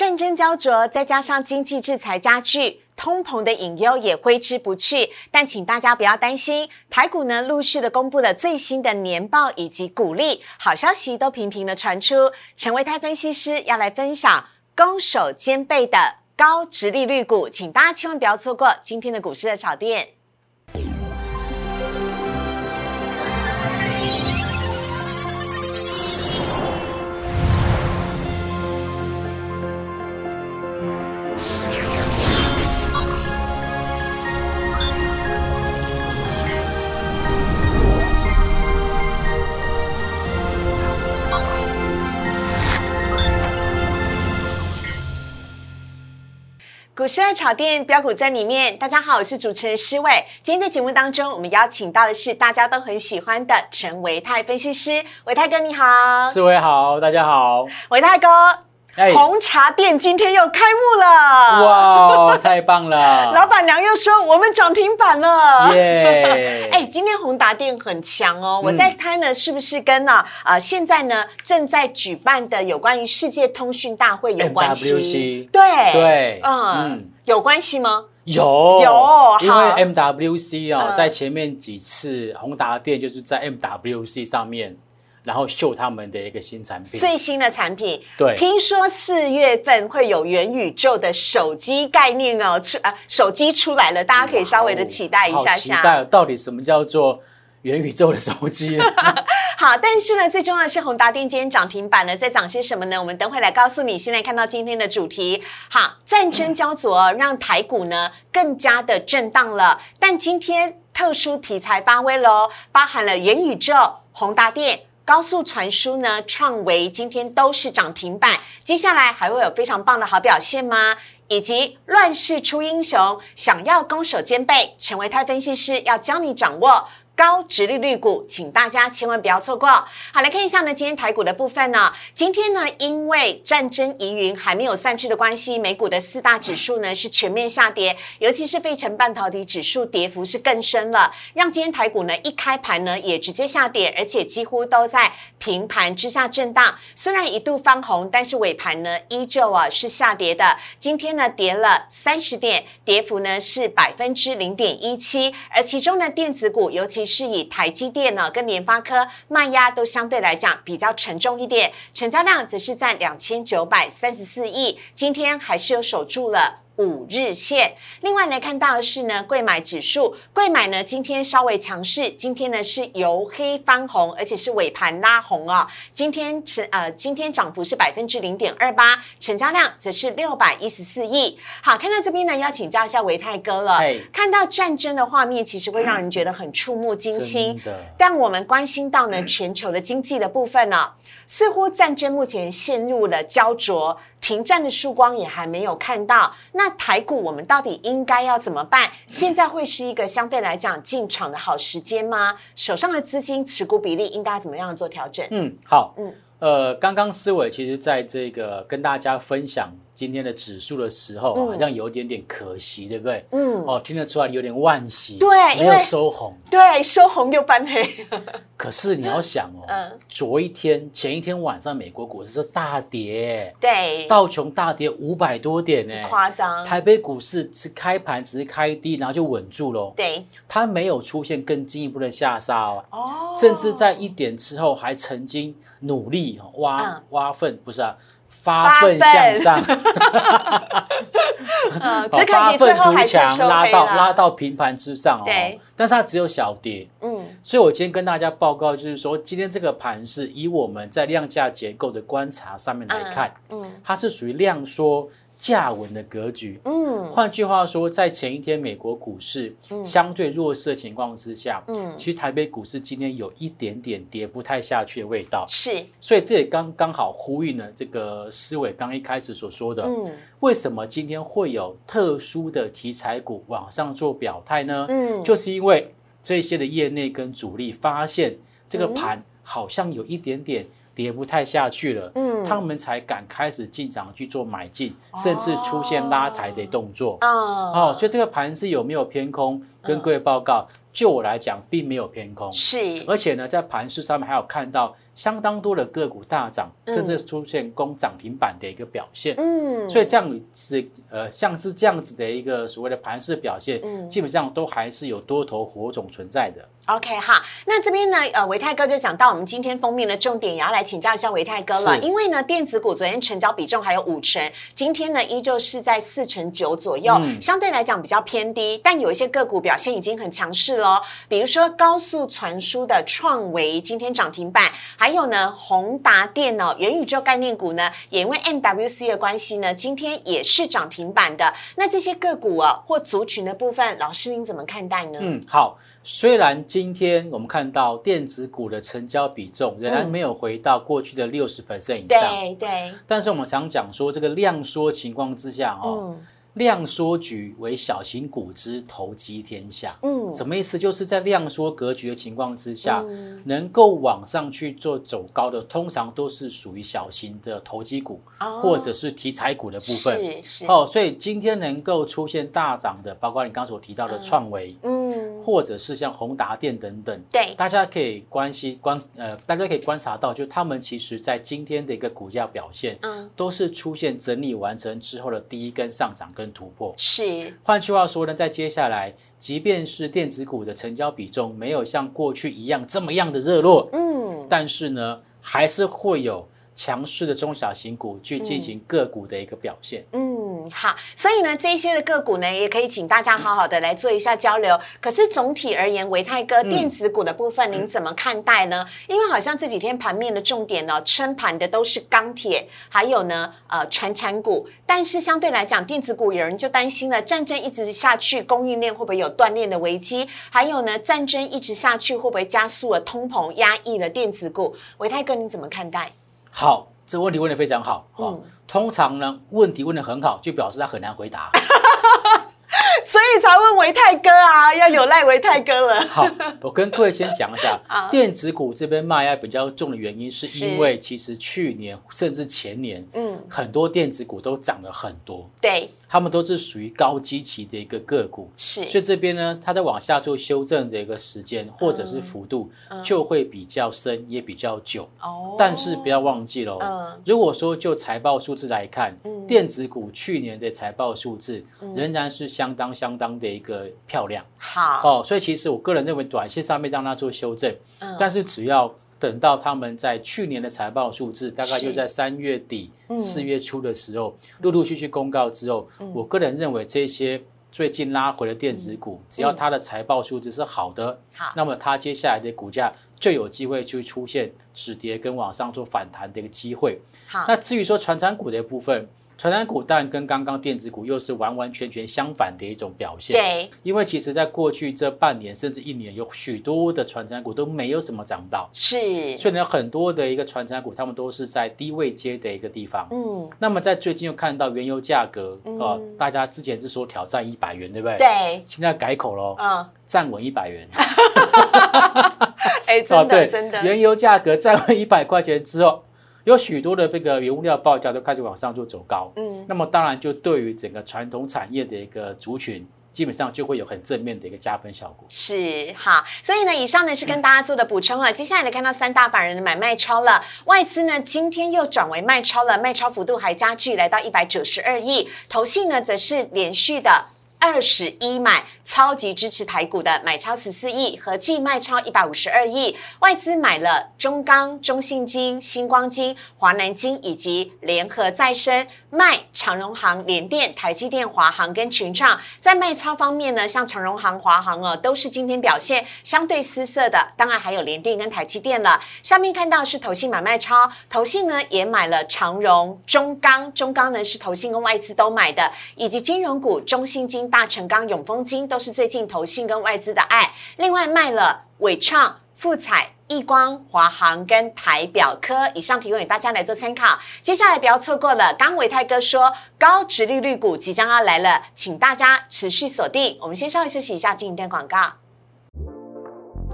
战争焦灼，再加上经济制裁加剧，通膨的隐忧也挥之不去。但请大家不要担心，台股呢陆续的公布了最新的年报以及股利，好消息都频频的传出。陈维泰分析师要来分享攻守兼备的高值利率股，请大家千万不要错过今天的股市的炒店。股市爱炒店标股在里面。大家好，我是主持人施伟。今天在节目当中，我们邀请到的是大家都很喜欢的陈维泰分析师。维泰哥你好，施伟好，大家好。维泰哥，红茶店今天又开幕了，哇，太棒了！老板娘又说我们涨停板了，耶！哎，今天宏达店很强哦。我在猜呢，是不是跟呢啊现在呢正在举办的有关于世界通讯大会有关系？对对，嗯，有关系吗？有有，因为 MWC 哦，在前面几次宏达店就是在 MWC 上面。然后秀他们的一个新产品，最新的产品。对，听说四月份会有元宇宙的手机概念哦，出啊手机出来了，大家可以稍微的期待一下下。期待到底什么叫做元宇宙的手机？好，但是呢，最重要的是宏达电今天涨停板呢，在涨些什么呢？我们等会来告诉你。现在看到今天的主题，好，战争焦灼让台股呢更加的震荡了，但今天特殊题材发威喽，包含了元宇宙、宏达电。高速传输呢，创维今天都是涨停板，接下来还会有非常棒的好表现吗？以及乱世出英雄，想要攻守兼备，成为泰分析师要教你掌握。高值利率股，请大家千万不要错过。好，来看一下呢，今天台股的部分呢，今天呢，因为战争疑云还没有散去的关系，美股的四大指数呢是全面下跌，尤其是费城半导体指数跌幅是更深了，让今天台股呢一开盘呢也直接下跌，而且几乎都在平盘之下震荡。虽然一度翻红，但是尾盘呢依旧啊是下跌的。今天呢跌了三十点，跌幅呢是百分之零点一七，而其中呢电子股尤其。是以台积电呢跟联发科卖压都相对来讲比较沉重一点，成交量则是在两千九百三十四亿，今天还是有守住了。五日线，另外呢看到的是呢，贵买指数，贵买呢今天稍微强势，今天呢是由黑翻红，而且是尾盘拉红啊。今天成呃，今天涨幅是百分之零点二八，成交量则是六百一十四亿。好，看到这边呢，要请教一下维泰哥了。看到战争的画面，其实会让人觉得很触目惊心。但我们关心到呢，全球的经济的部分呢。似乎战争目前陷入了焦灼，停战的曙光也还没有看到。那台股我们到底应该要怎么办？现在会是一个相对来讲进场的好时间吗？手上的资金持股比例应该怎么样做调整？嗯，好，嗯，呃，刚刚思伟其实在这个跟大家分享。今天的指数的时候，好像有点点可惜，对不对？嗯，哦，听得出来有点惋惜，对，没有收红，对，收红又翻黑。可是你要想哦，昨一天、前一天晚上，美国股市是大跌，对，道琼大跌五百多点呢，夸张。台北股市是开盘只是开低，然后就稳住了，对，它没有出现更进一步的下杀哦，哦，甚至在一点之后还曾经努力挖挖粪，不是啊。发奋向上，发奋 图强，拉到拉到平盘之上哦。但是它只有小跌，嗯。所以我今天跟大家报告，就是说今天这个盘是以我们在量价结构的观察上面来看，嗯，它是属于量缩。价稳的格局，嗯，换句话说，在前一天美国股市相对弱势的情况之下，嗯，其实台北股市今天有一点点跌不太下去的味道，是，所以这也刚刚好呼应了这个思维刚一开始所说的，嗯，为什么今天会有特殊的题材股往上做表态呢？嗯，就是因为这些的业内跟主力发现这个盘好像有一点点跌不太下去了，嗯，他们才敢开始进场去做买进，甚至出现拉抬的动作。哦，所以这个盘是有没有偏空？跟各位报告，就我来讲，并没有偏空，是，而且呢，在盘市上面还有看到。相当多的个股大涨，甚至出现攻涨停板的一个表现。嗯，所以这样子呃，像是这样子的一个所谓的盘市表现，基本上都还是有多头火种存在的。OK 哈，那这边呢，呃，维泰哥就讲到我们今天封面的重点，也要来请教一下维泰哥了。因为呢，电子股昨天成交比重还有五成，今天呢依旧是在四成九左右，相对来讲比较偏低。但有一些个股表现已经很强势喽，比如说高速传输的创维今天涨停板，还还有呢，宏达电脑元宇宙概念股呢，也因为 MWC 的关系呢，今天也是涨停板的。那这些个股啊，或族群的部分，老师您怎么看待呢？嗯，好。虽然今天我们看到电子股的成交比重仍然没有回到过去的六十 percent 以上，对对。但是我们常讲说，这个量缩情况之下，哦。量缩局为小型股之投机天下，嗯，什么意思？就是在量缩格局的情况之下，能够往上去做走高的，通常都是属于小型的投机股，或者是题材股的部分。是是。哦，所以今天能够出现大涨的，包括你刚所提到的创维，嗯，或者是像宏达电等等，对，大家可以关心观呃，大家可以观察到，就他们其实在今天的一个股价表现，嗯，都是出现整理完成之后的第一根上涨。跟突破。是，换句话说呢，在接下来，即便是电子股的成交比重没有像过去一样这么样的热络，嗯，但是呢，还是会有强势的中小型股去进行个股的一个表现，嗯。好，所以呢，这些的个股呢，也可以请大家好好的来做一下交流。可是总体而言，维泰哥电子股的部分，您怎么看待呢？因为好像这几天盘面的重点呢，撑盘的都是钢铁，还有呢，呃，传产股。但是相对来讲，电子股有人就担心了，战争一直下去，供应链会不会有断裂的危机？还有呢，战争一直下去，会不会加速了通膨，压抑了电子股？维泰哥，你怎么看待？好。这个问题问的非常好，嗯，通常呢，问题问的很好，就表示他很难回答。所以才问维泰哥啊，要有赖维泰哥了。好，我跟各位先讲一下，电子股这边卖压比较重的原因，是因为其实去年甚至前年，嗯，很多电子股都涨了很多。对，他们都是属于高基期的一个个股，是。所以这边呢，它在往下做修正的一个时间或者是幅度，就会比较深，也比较久。哦。但是不要忘记喽，嗯，如果说就财报数字来看，嗯，电子股去年的财报数字仍然是相当。相当的一个漂亮，好哦，所以其实我个人认为，短线上面让它做修正，嗯，但是只要等到他们在去年的财报数字，大概就在三月底、四月初的时候，陆陆续续公告之后，我个人认为这些最近拉回的电子股，只要它的财报数字是好的，好，那么它接下来的股价就有机会去出现止跌跟往上做反弹的一个机会。好，那至于说传产股的部分。传染股当然跟刚刚电子股又是完完全全相反的一种表现。对，因为其实在过去这半年甚至一年，有许多的传染股都没有什么涨到。是，所以呢，很多的一个传染股，他们都是在低位接的一个地方。嗯，那么在最近又看到原油价格啊，大家之前是说挑战一百元，对不对？对，现在改口喽，嗯，站稳一百元。哎，真的真的，原油价格站稳一百块钱之后。有许多的这个原物料报价都开始往上做走高，嗯，那么当然就对于整个传统产业的一个族群，基本上就会有很正面的一个加分效果。是好，所以呢，以上呢是跟大家做的补充啊。接下来呢，看到三大板人的买卖超了，外资呢今天又转为卖超了，卖超幅度还加剧，来到一百九十二亿。投信呢则是连续的。二十一买超级支持台股的买超十四亿，合计卖超一百五十二亿。外资买了中钢、中信金、星光金、华南金以及联合再生，卖长荣行、联电、台积电、华航跟群创。在卖超方面呢，像长荣行、华航哦，都是今天表现相对失色的。当然还有联电跟台积电了。下面看到是投信买卖超，投信呢也买了长荣、中钢，中钢呢是投信跟外资都买的，以及金融股中信金。大成钢、永丰金都是最近投信跟外资的爱。另外卖了伟创、富彩、易光、华航跟台表科，以上提供给大家来做参考。接下来不要错过了，刚伟泰哥说高值利率股即将要来了，请大家持续锁定。我们先稍微休息一下，进一段广告。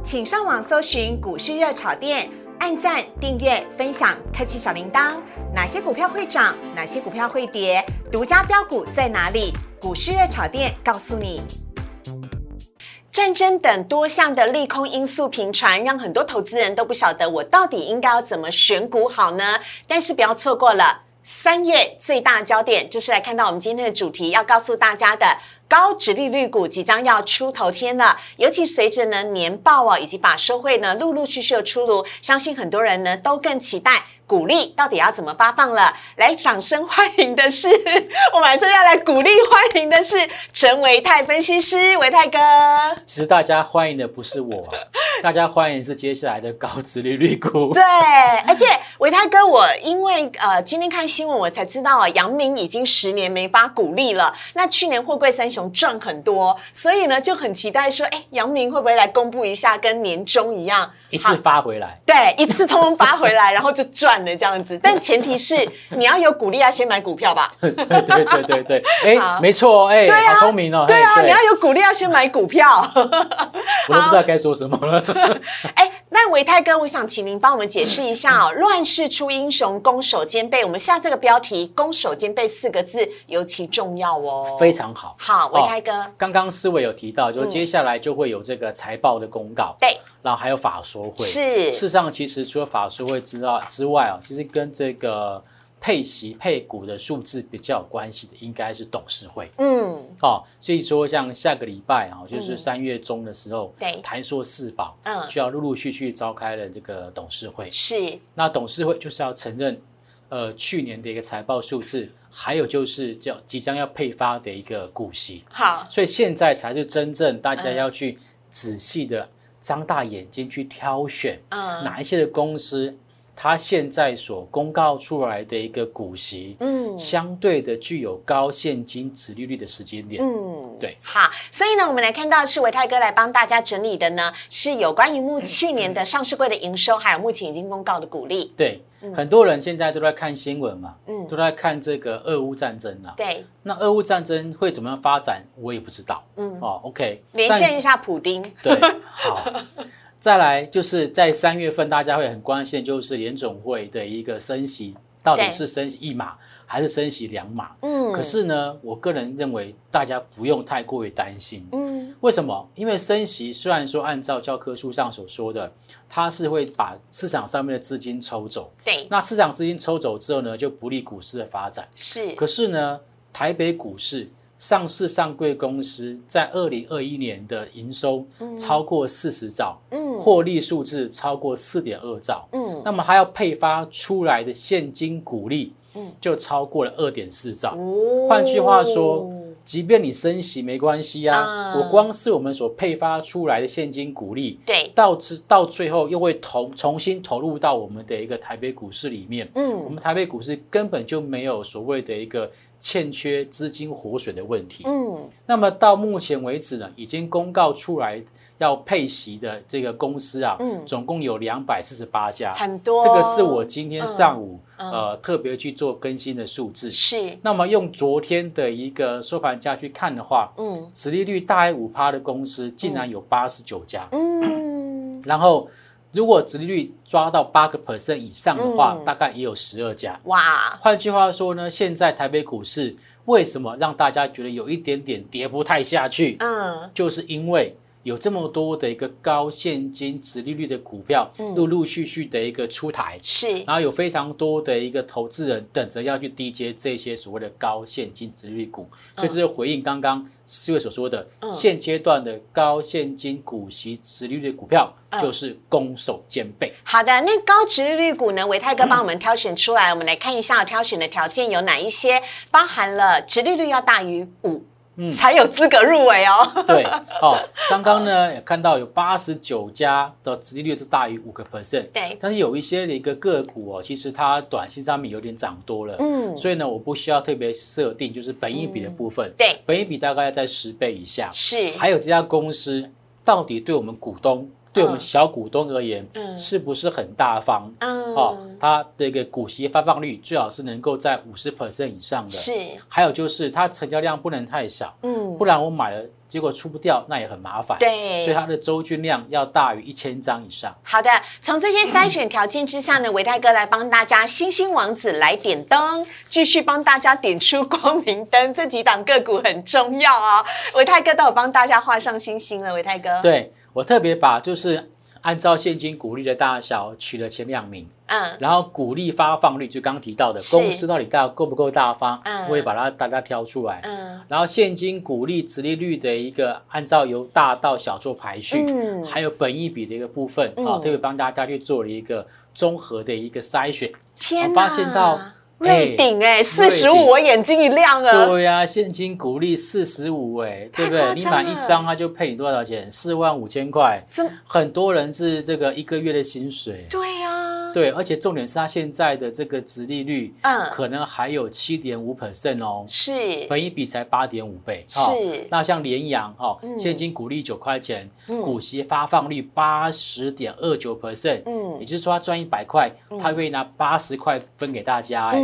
请上网搜寻股市热炒店。按赞、订阅、分享，开启小铃铛。哪些股票会涨？哪些股票会跌？独家标股在哪里？股市热炒店告诉你。战争等多项的利空因素频传，让很多投资人都不晓得我到底应该要怎么选股好呢？但是不要错过了三月最大焦点，就是来看到我们今天的主题，要告诉大家的。高值利率股即将要出头天了，尤其随着呢年报啊以及法收会呢陆陆续续的出炉，相信很多人呢都更期待。鼓励到底要怎么发放了？来，掌声欢迎的是，我马上要来鼓励欢迎的是陈维泰分析师，维泰哥。其实大家欢迎的不是我，大家欢迎是接下来的高值利率股。对，而且维泰哥，我因为呃今天看新闻，我才知道啊，杨明已经十年没发鼓励了。那去年货柜三雄赚很多，所以呢就很期待说，哎，杨明会不会来公布一下，跟年终一样，一次发回来？对，一次通通发回来，然后就赚。的这样子，但前提是你要有鼓励，要先买股票吧。对对对对对，哎，没错，哎，好聪明哦。对啊，你要有鼓励，要先买股票。我都不知道该说什么了。哎。那维泰哥，我想请您帮我们解释一下哦，“乱世出英雄，攻守兼备”。我们下这个标题“攻守兼备”四个字尤其重要哦。非常好，好，维泰哥。刚刚思维有提到，就接下来就会有这个财报的公告，对，然后还有法说会。是，事实上，其实除了法说会之外之外啊，其实跟这个。配息配股的数字比较有关系的，应该是董事会。嗯，哦，所以说像下个礼拜啊，就是三月中的时候，对，台硕四宝，嗯，就要陆陆续续召开了这个董事会。是，那董事会就是要承认，呃，去年的一个财报数字，还有就是叫即将要配发的一个股息。好，所以现在才是真正大家要去仔细的张大眼睛去挑选，嗯，哪一些的公司。它现在所公告出来的一个股息，嗯，相对的具有高现金值利率的时间点，嗯，对，好，所以呢，我们来看到是维泰哥来帮大家整理的呢，是有关于目 去年的上市柜的营收，还有目前已经公告的股利。对，很多人现在都在看新闻嘛，嗯，都在看这个俄乌战争啊。对，那俄乌战争会怎么样发展，我也不知道。嗯，哦，OK，连线一下普丁。对，好。再来就是在三月份，大家会很关心，就是联总会的一个升息，到底是升息一码还是升息两码？嗯，可是呢，我个人认为大家不用太过于担心。嗯，为什么？因为升息虽然说按照教科书上所说的，它是会把市场上面的资金抽走。对，那市场资金抽走之后呢，就不利股市的发展。是，可是呢，台北股市。上市上柜公司在二零二一年的营收超过四十兆，嗯。获利数字超过四点二兆，嗯。那么它要配发出来的现金股利，嗯。就超过了二点四兆。换句话说，即便你升息没关系啊，我光是我们所配发出来的现金股利，对，到之到最后又会投重新投入到我们的一个台北股市里面。嗯，我们台北股市根本就没有所谓的一个。欠缺资金活水的问题。嗯，那么到目前为止呢，已经公告出来要配息的这个公司啊，嗯，总共有两百四十八家，很多。这个是我今天上午呃特别去做更新的数字。是。那么用昨天的一个收盘价去看的话，嗯，市利率大概五趴的公司竟然有八十九家。嗯，然后。如果殖利率抓到八个 percent 以上的话，大概也有十二家。哇！换句话说呢，现在台北股市为什么让大家觉得有一点点跌不太下去？嗯，就是因为。有这么多的一个高现金、值利率的股票，陆陆续续的一个出台，是，然后有非常多的一个投资人等着要去低接这些所谓的高现金、值利率股，所以这就回应刚刚四位所说的，现阶段的高现金、股息、值利率的股票就是攻守兼备。好的，那高值利率股呢？维泰哥帮我们挑选出来，我们来看一下挑选的条件有哪一些，包含了值利率要大于五。才有资格入围哦。对，哦，刚刚呢也看到有八十九家的殖利率是大于五个 percent。对，但是有一些的一个个股哦，其实它短期上面有点涨多了。嗯，所以呢，我不需要特别设定，就是本益比的部分。对，本益比大概在十倍以下。是，还有这家公司到底对我们股东？对我们小股东而言，嗯是不是很大方？哦，它的一个股息发放率最好是能够在五十 percent 以上的。是，还有就是它成交量不能太少，嗯，不然我买了结果出不掉，那也很麻烦。对，所以它的周均量要大于一千张以上。好的，从这些筛选条件之下呢，维泰哥来帮大家，星星王子来点灯，继续帮大家点出光明灯。这几档个股很重要啊，维泰哥都有帮大家画上星星了。维泰哥，对我特别把就是按照现金股利的大小取了前两名。嗯，然后股利发放率就刚提到的公司到底大够不够大方，我也把它大家挑出来。嗯，然后现金股利、殖利率的一个按照由大到小做排序，嗯，还有本益比的一个部分，啊，特别帮大家去做了一个综合的一个筛选。天发现到瑞鼎哎，四十五，我眼睛一亮啊！对呀，现金股利四十五哎，对不对？你买一张，他就配你多少钱？四万五千块。很多人是这个一个月的薪水。对呀。对，而且重点是它现在的这个殖利率，嗯，可能还有七点五 percent 哦，是，本一比才八点五倍，是。那像联阳哈，现金股利九块钱，股息发放率八十点二九 percent，嗯，也就是说他赚一百块，他会拿八十块分给大家，哎，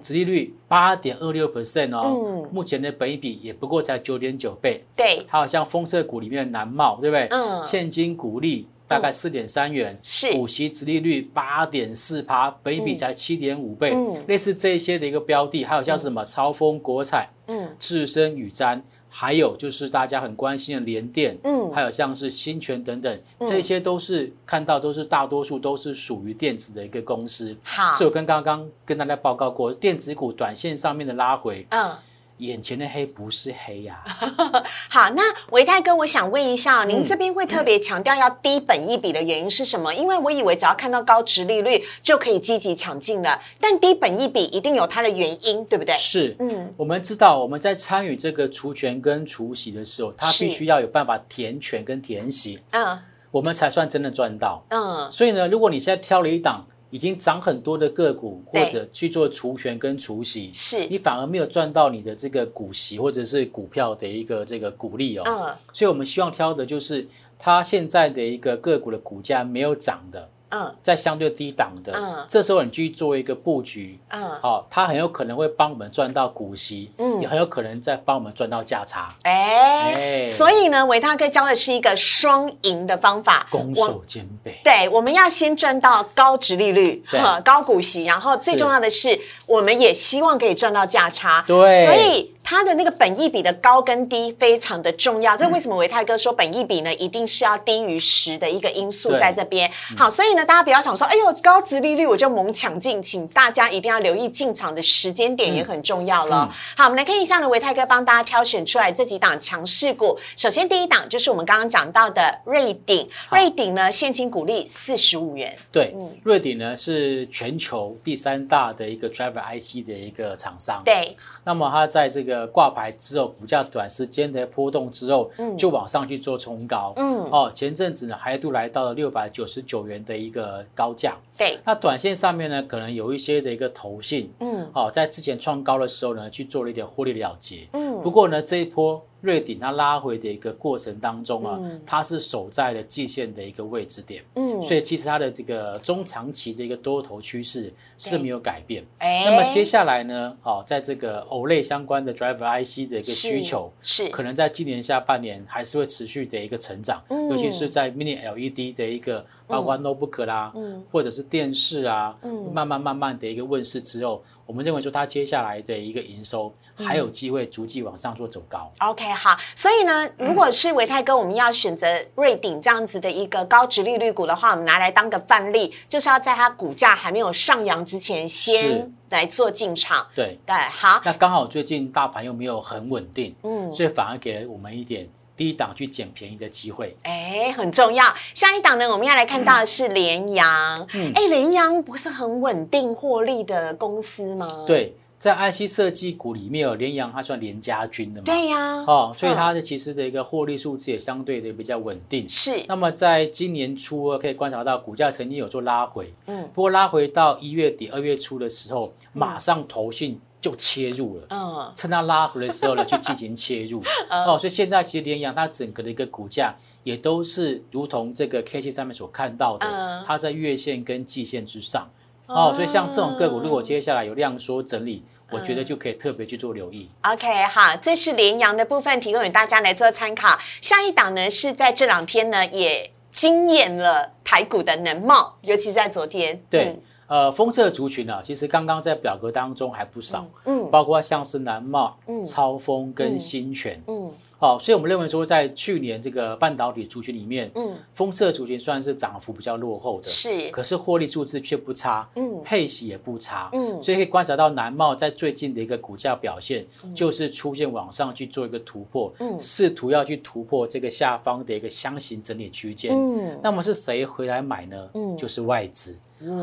殖利率八点二六 percent 哦，目前的本一比也不过才九点九倍，对。还有像封测股里面的南茂，对不对？嗯，现金股利。大概四点三元，是。股息直利率八点四趴，本比才七点五倍，类似这些的一个标的，还有像什么超风国彩、嗯，智深宇瞻，还有就是大家很关心的联电，嗯，还有像是新泉等等，这些都是看到都是大多数都是属于电子的一个公司。好，所以我跟刚刚跟大家报告过，电子股短线上面的拉回，嗯。眼前的黑不是黑呀。好，那维泰哥，我想问一下，您这边会特别强调要低本一比的原因是什么？因为我以为只要看到高值利率就可以积极抢进了，但低本一比一定有它的原因，对不对？是，嗯，我们知道我们在参与这个除权跟除息的时候，它必须要有办法填权跟填息，嗯，我们才算真的赚到，嗯。所以呢，如果你现在挑了一档。已经涨很多的个股，或者去做除权跟除息，是你反而没有赚到你的这个股息或者是股票的一个这个股利哦。嗯，所以我们希望挑的就是它现在的一个个股的股价没有涨的。嗯，在相对低档的，嗯，这时候你去做一个布局，嗯，好，它很有可能会帮我们赚到股息，嗯，也很有可能再帮我们赚到价差，哎，所以呢，维大哥教的是一个双赢的方法，攻守兼备。对，我们要先赚到高值利率，高股息，然后最重要的是，我们也希望可以赚到价差，对，所以。它的那个本益比的高跟低非常的重要，这为什么维泰哥说本益比呢？一定是要低于十的一个因素在这边。好，所以呢，大家不要想说，哎呦，高值利率我就猛抢进，请大家一定要留意进场的时间点也很重要了。好，我们来看一下呢，维泰哥帮大家挑选出来这几档强势股。首先第一档就是我们刚刚讲到的瑞鼎，瑞鼎呢现金股利四十五元。对，瑞鼎呢是全球第三大的一个 driver IC 的一个厂商。对，那么它在这个挂牌之后，股价短时间的波动之后，就往上去做冲高。嗯，哦，前阵子呢，还一度来到了六百九十九元的一个高价。对，那短线上面呢，可能有一些的一个投信，嗯，哦，在之前创高的时候呢，去做了一点获利了结。嗯，不过呢，这一波。瑞鼎它拉回的一个过程当中啊，它是守在了季线的一个位置点，嗯，所以其实它的这个中长期的一个多头趋势是没有改变。哎，那么接下来呢，哦，在这个偶类相关的 driver IC 的一个需求是可能在今年下半年还是会持续的一个成长，尤其是在 mini LED 的一个。包括 notebook 啦，或者是电视啊，慢慢慢慢的一个问世之后，我们认为说它接下来的一个营收还有机会逐季往上做走高。OK，好，所以呢，如果是维泰哥，我们要选择瑞鼎这样子的一个高值利率股的话，我们拿来当个范例，就是要在它股价还没有上扬之前，先来做进场。对对，好。那刚好最近大盘又没有很稳定，嗯，所以反而给了我们一点。第一档去捡便宜的机会，哎，很重要。下一档呢，我们要来看到的是联阳。哎，联阳不是很稳定获利的公司吗？对，在 IC 设计股里面，有联阳它算联家军的嘛？对呀。哦，所以它的其实的一个获利数字也相对的比较稳定。是。那么在今年初可以观察到，股价曾经有做拉回。嗯。不过拉回到一月底、二月初的时候，马上投信。就切入了，嗯，趁它拉回的时候呢，就进行切入，哦，所以现在其实联阳它整个的一个股价也都是如同这个 K 线上面所看到的，它在月线跟季线之上，哦，所以像这种个股，如果接下来有量缩整理，我觉得就可以特别去做留意。OK，好，这是联阳的部分，提供给大家来做参考。下一档呢是在这两天呢也惊艳了台股的能茂，尤其是在昨天。对。呃，封测族群呢，其实刚刚在表格当中还不少，嗯，包括像是南茂、嗯、超风跟新泉，嗯，好，所以我们认为说，在去年这个半导体族群里面，嗯，封测族群算是涨幅比较落后的，是，可是获利数字却不差，嗯，配息也不差，嗯，所以可以观察到南茂在最近的一个股价表现，就是出现往上去做一个突破，嗯，试图要去突破这个下方的一个箱型整理区间，嗯，那么是谁回来买呢？嗯，就是外资。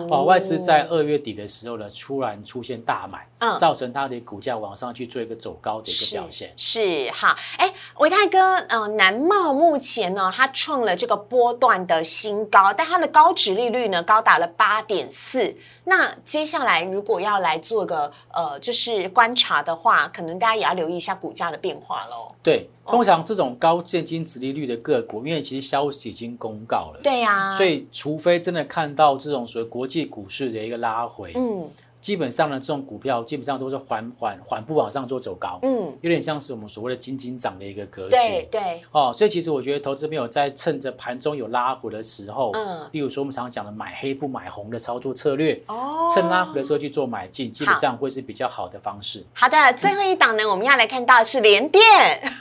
哦，外资在二月底的时候呢，突然出现大买，嗯，造成它的股价往上去做一个走高的一个表现。是哈，哎，维泰哥，呃，南茂目前呢，它创了这个波段的新高，但它的高值利率呢，高达了八点四。那接下来如果要来做个呃，就是观察的话，可能大家也要留意一下股价的变化喽。对。通常这种高现金值利率的个股，因为其实消息已经公告了，对呀，所以除非真的看到这种所谓国际股市的一个拉回，嗯。基本上呢，这种股票基本上都是缓缓缓步往上做走高，嗯，有点像是我们所谓的金金涨的一个格局，对对，哦，所以其实我觉得投资朋友在趁着盘中有拉回的时候，嗯，例如说我们常常讲的买黑不买红的操作策略，哦，趁拉回的时候去做买进，基本上会是比较好的方式。好的，最后一档呢，我们要来看到是联电，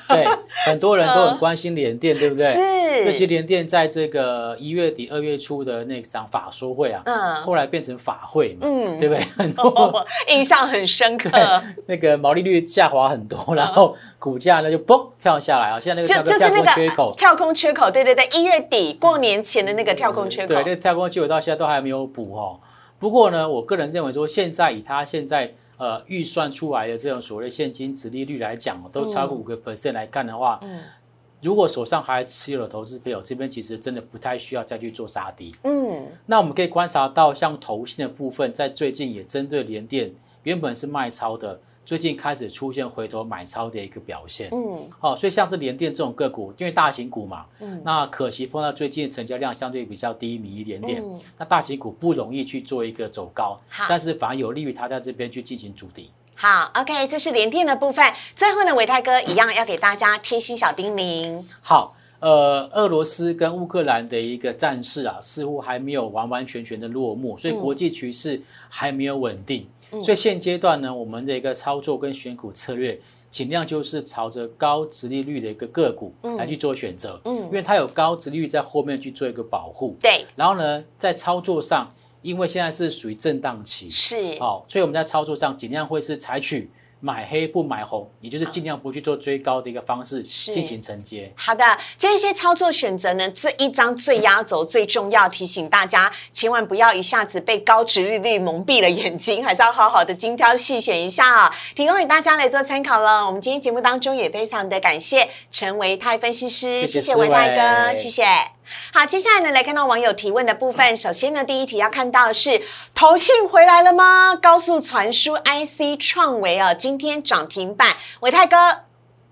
对，很多人都很关心联电，对不对？是，尤其联电在这个一月底二月初的那场法说会啊，嗯，后来变成法会嘛，嗯，对不对？印象很深刻，那个毛利率下滑很多，然后股价呢就嘣跳下来啊！现在那个就就是那个缺口，跳空缺口，对对对，一月底过年前的那个跳空缺口，对，那个跳空缺口到现在都还没有补哦。不过呢，我个人认为说，现在以他现在呃预算出来的这种所谓现金值利率来讲，都超过五个 percent 来看的话，嗯。如果手上还持有的投资朋友，这边其实真的不太需要再去做杀低。嗯，那我们可以观察到，像投信的部分，在最近也针对联电原本是卖超的，最近开始出现回头买超的一个表现。嗯，好，所以像是联电这种个股，因为大型股嘛，嗯，那可惜碰到最近成交量相对比较低迷一点点，那大型股不容易去做一个走高，但是反而有利于它在这边去进行主底。好，OK，这是连电的部分。最后呢，伟泰哥一样要给大家贴心小叮咛。好，呃，俄罗斯跟乌克兰的一个战事啊，似乎还没有完完全全的落幕，所以国际局势还没有稳定。所以现阶段呢，我们的一个操作跟选股策略，尽量就是朝着高值利率的一个个股来去做选择。嗯，因为它有高值利率在后面去做一个保护。对。然后呢，在操作上。因为现在是属于震荡期，是哦，所以我们在操作上尽量会是采取买黑不买红，也就是尽量不去做追高的一个方式进行承接。好的，这些操作选择呢，这一张最压轴最重要，提醒大家千万不要一下子被高值利率蒙蔽了眼睛，还是要好好的精挑细选一下啊！提供给大家来做参考了。我们今天节目当中也非常的感谢陈维泰分析师，谢谢维泰哥，谢谢。好，接下来呢，来看到网友提问的部分。首先呢，第一题要看到的是投信回来了吗？高速传输 IC 创维啊，今天涨停板。伟泰哥，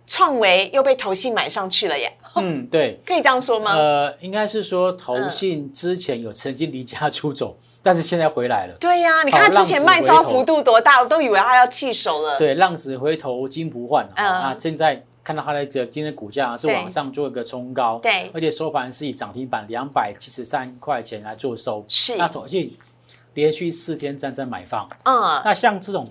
创维又被投信买上去了耶。嗯，对，可以这样说吗？呃，应该是说投信之前有曾经离家出走，但是现在回来了。对呀，你看他之前卖超幅度多大，我都以为他要弃手了。对，浪子回头金不换啊，那现在。看到它的这今天股价是往上做一个冲高，对，而且收盘是以涨停板两百七十三块钱来做收，是。那投信连续四天站在买方，嗯，那像这种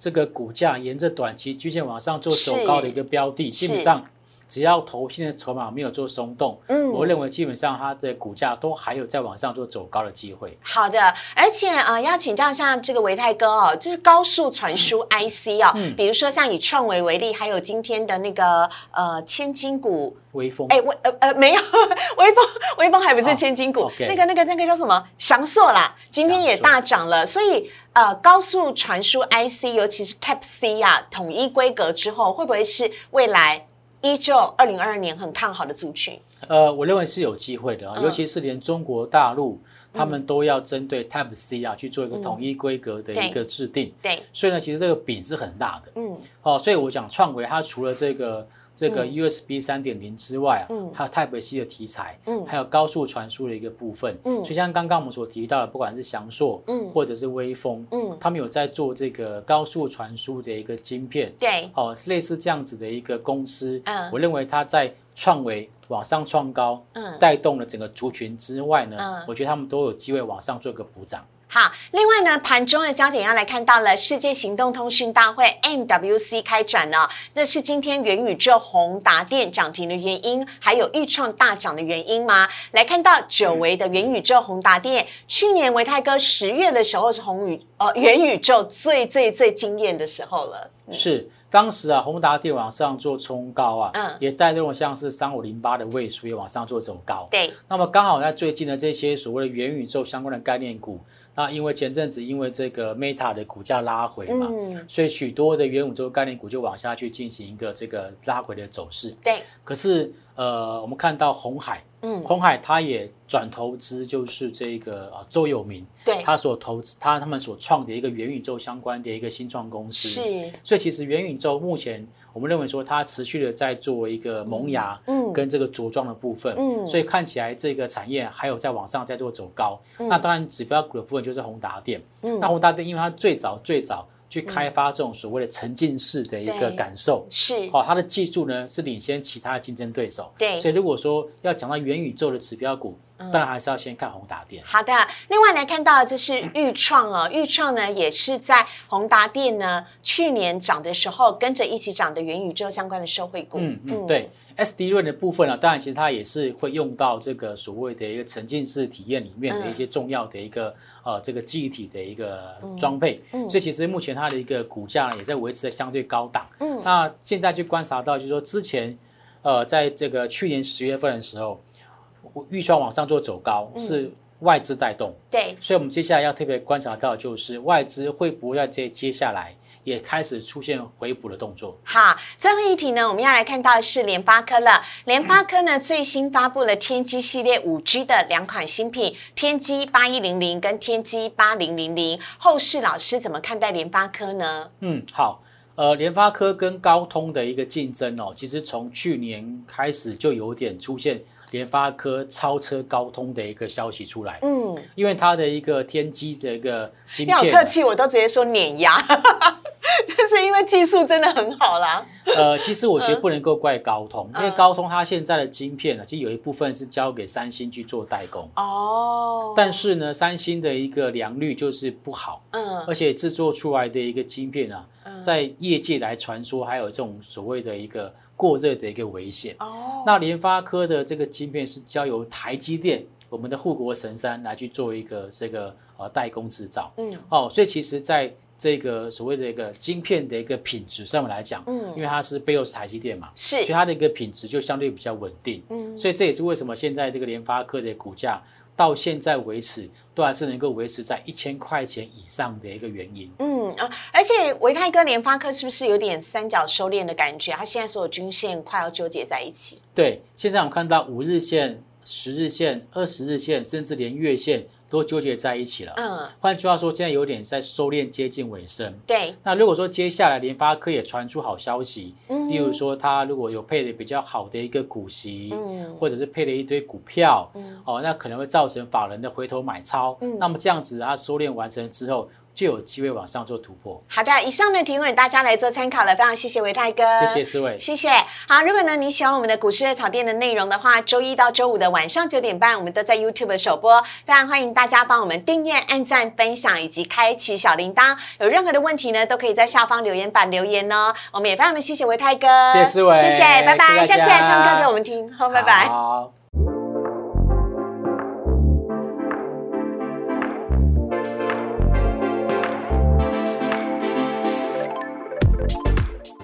这个股价沿着短期均线往上做走高的一个标的，基本上。只要头现的筹码没有做松动，嗯，我认为基本上它的股价都还有在往上做走高的机会。好的，而且啊，要请教一下这个维泰哥哦，就是高速传输 IC 哦，比如说像以创维为例，还有今天的那个呃千金股。微风，哎微呃呃没有 微风微风还不是千金股，那个那个那个叫什么？翔硕啦，今天也大涨了，所以呃高速传输 IC，尤其是 Type C 呀，统一规格之后，会不会是未来？依旧，二零二二年很看好的族群。呃，我认为是有机会的啊，尤其是连中国大陆，他们都要针对 Type C 啊去做一个统一规格的一个制定。对，所以呢，其实这个饼是很大的。嗯，哦，所以我讲创维，它除了这个这个 USB 三点零之外啊，还有 Type C 的题材，还有高速传输的一个部分。所以像刚刚我们所提到的，不管是翔硕，或者是微风，他们有在做这个高速传输的一个晶片。对，哦，类似这样子的一个公司，我认为它在创维往上创高，带动了整个族群之外呢，我觉得他们都有机会往上做一个补涨。好，另外呢，盘中的焦点要来看到了世界行动通讯大会 MWC 开展了，那是今天元宇宙宏达电涨停的原因，还有预创大涨的原因吗？来看到久违的元宇宙宏达电，去年维泰哥十月的时候是宏宇呃元宇宙最最最惊艳的时候了，是。当时啊，宏达电往上做冲高啊，嗯，也带动像是三五零八的位数也往上做走高。对，那么刚好在最近的这些所谓的元宇宙相关的概念股，那因为前阵子因为这个 Meta 的股价拉回嘛，所以许多的元宇宙概念股就往下去进行一个这个拉回的走势。对，可是呃，我们看到红海。嗯，红海他也转投资，就是这个啊周友明，对，他所投资他他们所创的一个元宇宙相关的一个新创公司，是，所以其实元宇宙目前我们认为说它持续的在做一个萌芽，嗯，跟这个着装的部分，嗯，所以看起来这个产业还有在往上在做走高，那当然指标股的部分就是宏达电，嗯，那宏达电因为它最早最早。去开发这种所谓的沉浸式的一个感受，是。哦，它的技术呢是领先其他的竞争对手，对，所以如果说要讲到元宇宙的指标股，当然还是要先看宏达电。好的，另外来看到就是豫创哦，豫创呢也是在宏达电呢去年涨的时候跟着一起涨的元宇宙相关的社会股，嗯嗯，对。S D 润的部分呢，当然其实它也是会用到这个所谓的一个沉浸式体验里面的一些重要的一个呃这个记忆体的一个装配，所以其实目前它的一个股价也在维持在相对高档。嗯，那现在去观察到，就是说之前呃在这个去年十月份的时候，预算往上做走高是外资带动，对，所以我们接下来要特别观察到，就是外资会不会在接接下来。也开始出现回补的动作。好，最后一题呢，我们要来看到是联发科了。联发科呢，最新发布了天玑系列五 G 的两款新品，天玑八一零零跟天玑八零零零。后市老师怎么看待联发科呢？嗯，好，呃，联发科跟高通的一个竞争哦，其实从去年开始就有点出现联发科超车高通的一个消息出来。嗯，因为它的一个天玑的一个你好客气，我都直接说碾压。就是因为技术真的很好啦。呃，其实我觉得不能够怪高通，因为高通它现在的晶片呢，其实有一部分是交给三星去做代工。哦。但是呢，三星的一个良率就是不好。嗯。而且制作出来的一个晶片啊，在业界来传说还有这种所谓的一个过热的一个危险。哦。那联发科的这个晶片是交由台积电，我们的护国神山来去做一个这个呃代工制造。嗯。哦，所以其实，在这个所谓的一个晶片的一个品质上面来讲，嗯，因为它是背后是台积电嘛，是，所以它的一个品质就相对比较稳定，嗯，所以这也是为什么现在这个联发科的股价到现在为止都还是能够维持在一千块钱以上的一个原因，嗯啊，而且维泰哥联发科是不是有点三角收敛的感觉？它现在所有均线快要纠结在一起，对，现在我们看到五日线、十日线、二十日线，甚至连月线。都纠结在一起了。嗯，换句话说，现在有点在收敛，接近尾声。对。那如果说接下来联发科也传出好消息，嗯，例如说它如果有配的比较好的一个股息，嗯，或者是配了一堆股票，嗯，哦，那可能会造成法人的回头买超。嗯，那么这样子它收敛完成之后。就有机会往上做突破。好的，以上的提问大家来做参考了，非常谢谢维泰哥，谢谢思维，谢谢。好，如果呢你喜欢我们的股市的草店的内容的话，周一到周五的晚上九点半，我们都在 YouTube 首播，非常欢迎大家帮我们订阅、按赞、分享以及开启小铃铛。有任何的问题呢，都可以在下方留言板留言哦。我们也非常的谢谢维泰哥，谢谢思维，谢谢，拜拜，下次来唱歌给我们听，好，拜拜。好。